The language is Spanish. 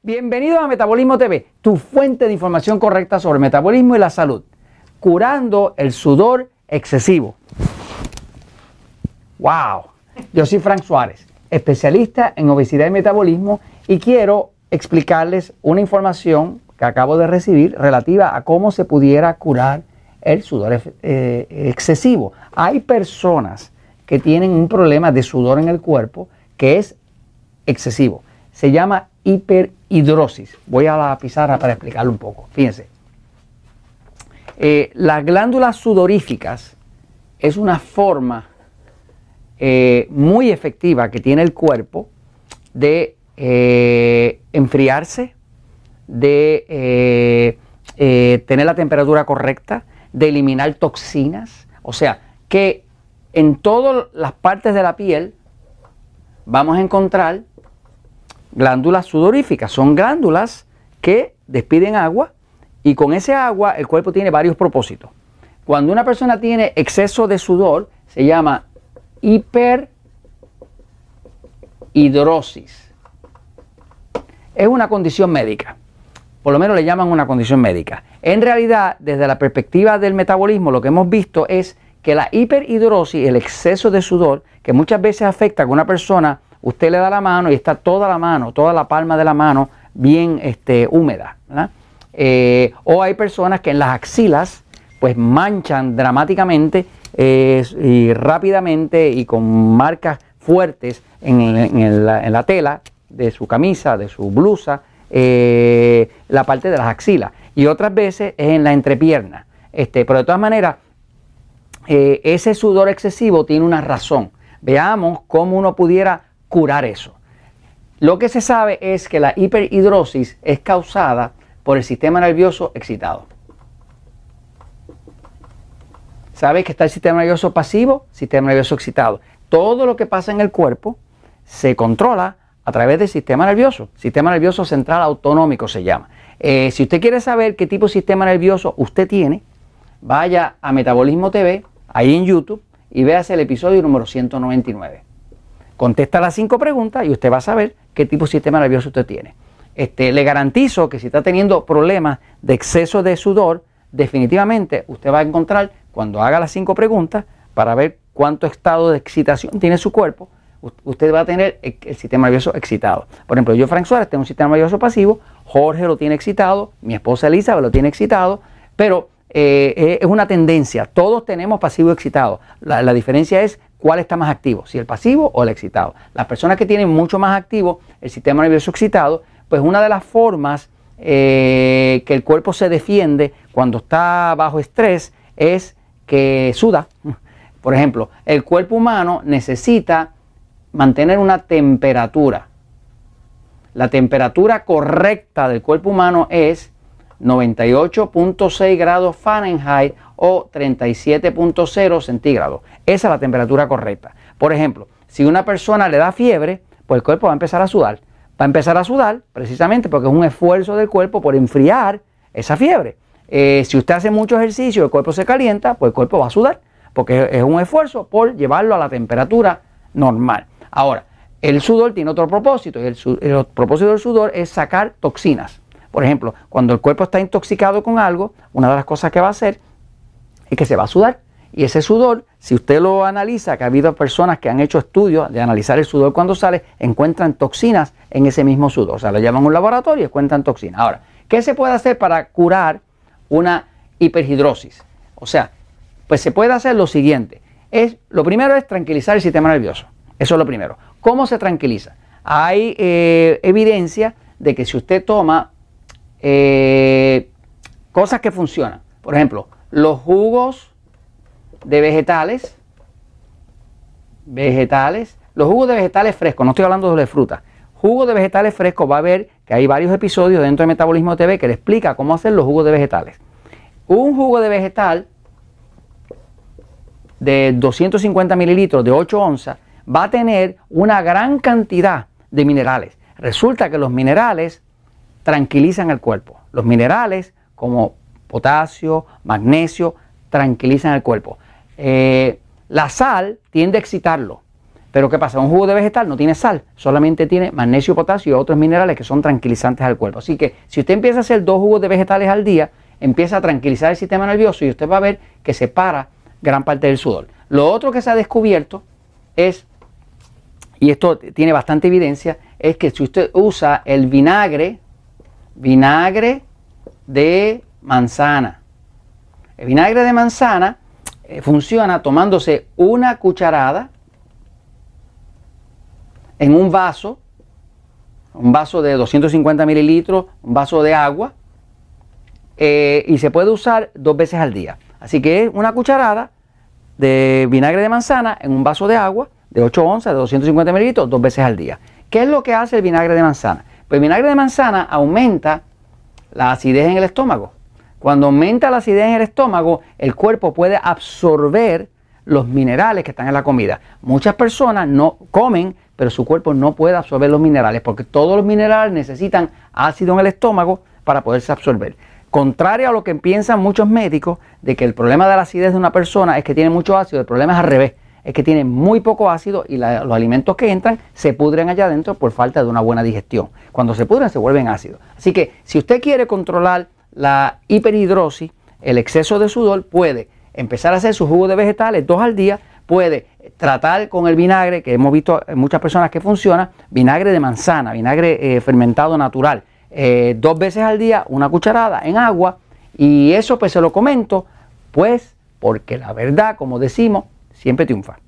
Bienvenido a Metabolismo TV, tu fuente de información correcta sobre metabolismo y la salud, curando el sudor excesivo. ¡Wow! Yo soy Frank Suárez, especialista en obesidad y metabolismo y quiero explicarles una información que acabo de recibir relativa a cómo se pudiera curar el sudor eh, excesivo. Hay personas que tienen un problema de sudor en el cuerpo que es excesivo. Se llama hiperhidrosis. Voy a la pizarra para explicarlo un poco. Fíjense. Eh, las glándulas sudoríficas es una forma eh, muy efectiva que tiene el cuerpo de eh, enfriarse, de tener la temperatura correcta, de eliminar toxinas. O sea, que en todas las partes de la piel vamos a encontrar glándulas sudoríficas. Son glándulas que despiden agua y con ese agua el cuerpo tiene varios propósitos. Cuando una persona tiene exceso de sudor, se llama hiperhidrosis. Es una condición médica. Por lo menos le llaman una condición médica. En realidad, desde la perspectiva del metabolismo, lo que hemos visto es que la hiperhidrosis, el exceso de sudor, que muchas veces afecta a una persona usted le da la mano y está toda la mano, toda la palma de la mano bien este, húmeda. Eh, o hay personas que en las axilas pues manchan dramáticamente eh, y rápidamente y con marcas fuertes en, la, tela de su camisa, de su blusa, eh, la parte de las axilas. Y otras veces es en la entrepierna. Este, pero de todas maneras, ese sudor excesivo tiene una razón. Veamos cómo uno pudiera curar eso. Lo que se sabe es que la hiperhidrosis es causada por el sistema nervioso excitado. ¿Sabes que está el sistema nervioso pasivo? Sistema nervioso excitado. Todo lo que pasa en el cuerpo se controla a través del sistema nervioso. Sistema nervioso central autonómico se llama. Eh, si usted quiere saber qué tipo de sistema nervioso usted tiene, vaya a Metabolismo TV, ahí en YouTube, y véase el episodio número 199. Contesta las cinco preguntas y usted va a saber qué tipo de sistema nervioso usted tiene. Este, le garantizo que si está teniendo problemas de exceso de sudor, definitivamente usted va a encontrar cuando haga las cinco preguntas para ver cuánto estado de excitación tiene su cuerpo, usted va a tener el sistema nervioso excitado. Por ejemplo, yo, Frank Suárez, tengo un sistema nervioso pasivo, Jorge lo tiene excitado, mi esposa Elizabeth lo tiene excitado, pero eh, es una tendencia, todos tenemos pasivo excitado. la diferencia es cuál está más activo, si el pasivo o el excitado. Las personas que tienen mucho más activo el sistema nervioso excitado, pues una de las formas eh, que el cuerpo se defiende cuando está bajo estrés es que suda. Por ejemplo, el cuerpo humano necesita mantener una temperatura. La temperatura correcta del cuerpo humano es 98.6 grados Fahrenheit o 37.0 centígrados. Esa es la temperatura correcta. Por ejemplo, si una persona le da fiebre, pues el cuerpo va a empezar a sudar. Va a empezar a sudar precisamente porque es un esfuerzo del cuerpo por enfriar esa fiebre. Eh, si usted hace mucho ejercicio el cuerpo se calienta, pues el cuerpo va a sudar porque es un esfuerzo por llevarlo a la temperatura normal. Ahora, el sudor tiene otro propósito y el, el propósito del sudor es sacar toxinas. Por ejemplo, cuando el cuerpo está intoxicado con algo, una de las cosas que va a hacer es que se va a sudar. Y ese sudor, si usted lo analiza, que ha habido personas que han hecho estudios de analizar el sudor cuando sale, encuentran toxinas en ese mismo sudor. O sea, lo llaman a un laboratorio y encuentran toxinas. Ahora, ¿qué se puede hacer para curar una hiperhidrosis? O sea, pues se puede hacer lo siguiente. Es, lo primero es tranquilizar el sistema nervioso. Eso es lo primero. ¿Cómo se tranquiliza? Hay eh, evidencia de que si usted toma eh, cosas que funcionan, por ejemplo, los jugos de vegetales, vegetales, los jugos de vegetales frescos, no estoy hablando de fruta, jugos de vegetales frescos, va a ver que hay varios episodios dentro de Metabolismo TV que le explica cómo hacer los jugos de vegetales. Un jugo de vegetal de 250 mililitros de 8 onzas va a tener una gran cantidad de minerales. Resulta que los minerales tranquilizan el cuerpo. Los minerales como potasio, magnesio, tranquilizan el cuerpo. Eh, la sal tiende a excitarlo, Pero ¿qué pasa? Un jugo de vegetal no tiene sal, solamente tiene magnesio, potasio y otros minerales que son tranquilizantes al cuerpo. Así que si usted empieza a hacer dos jugos de vegetales al día, empieza a tranquilizar el sistema nervioso y usted va a ver que se para gran parte del sudor. Lo otro que se ha descubierto es, y esto tiene bastante evidencia, es que si usted usa el vinagre, vinagre de manzana, el vinagre de manzana eh, funciona tomándose una cucharada en un vaso, un vaso de 250 mililitros, un vaso de agua, eh, y se puede usar dos veces al día. Así que es una cucharada de vinagre de manzana en un vaso de agua de 8 onzas, de 250 mililitros, dos veces al día. ¿Qué es lo que hace el vinagre de manzana? Pues el vinagre de manzana aumenta la acidez en el estómago. Cuando aumenta la acidez en el estómago, el cuerpo puede absorber los minerales que están en la comida. Muchas personas no comen, pero su cuerpo no puede absorber los minerales porque todos los minerales necesitan ácido en el estómago para poderse absorber. Contrario a lo que piensan muchos médicos de que el problema de la acidez de una persona es que tiene mucho ácido, el problema es al revés, es que tiene muy poco ácido y los alimentos que entran se pudren allá adentro por falta de una buena digestión. Cuando se pudren se vuelven ácidos. Así que si usted quiere controlar la hiperhidrosis, el exceso de sudor, puede empezar a hacer su jugo de vegetales dos al día, puede tratar con el vinagre, que hemos visto en muchas personas que funciona, vinagre de manzana, vinagre eh, fermentado natural eh, dos veces al día, una cucharada en agua. Y eso pues se lo comento, pues porque la verdad, como decimos, siempre triunfa.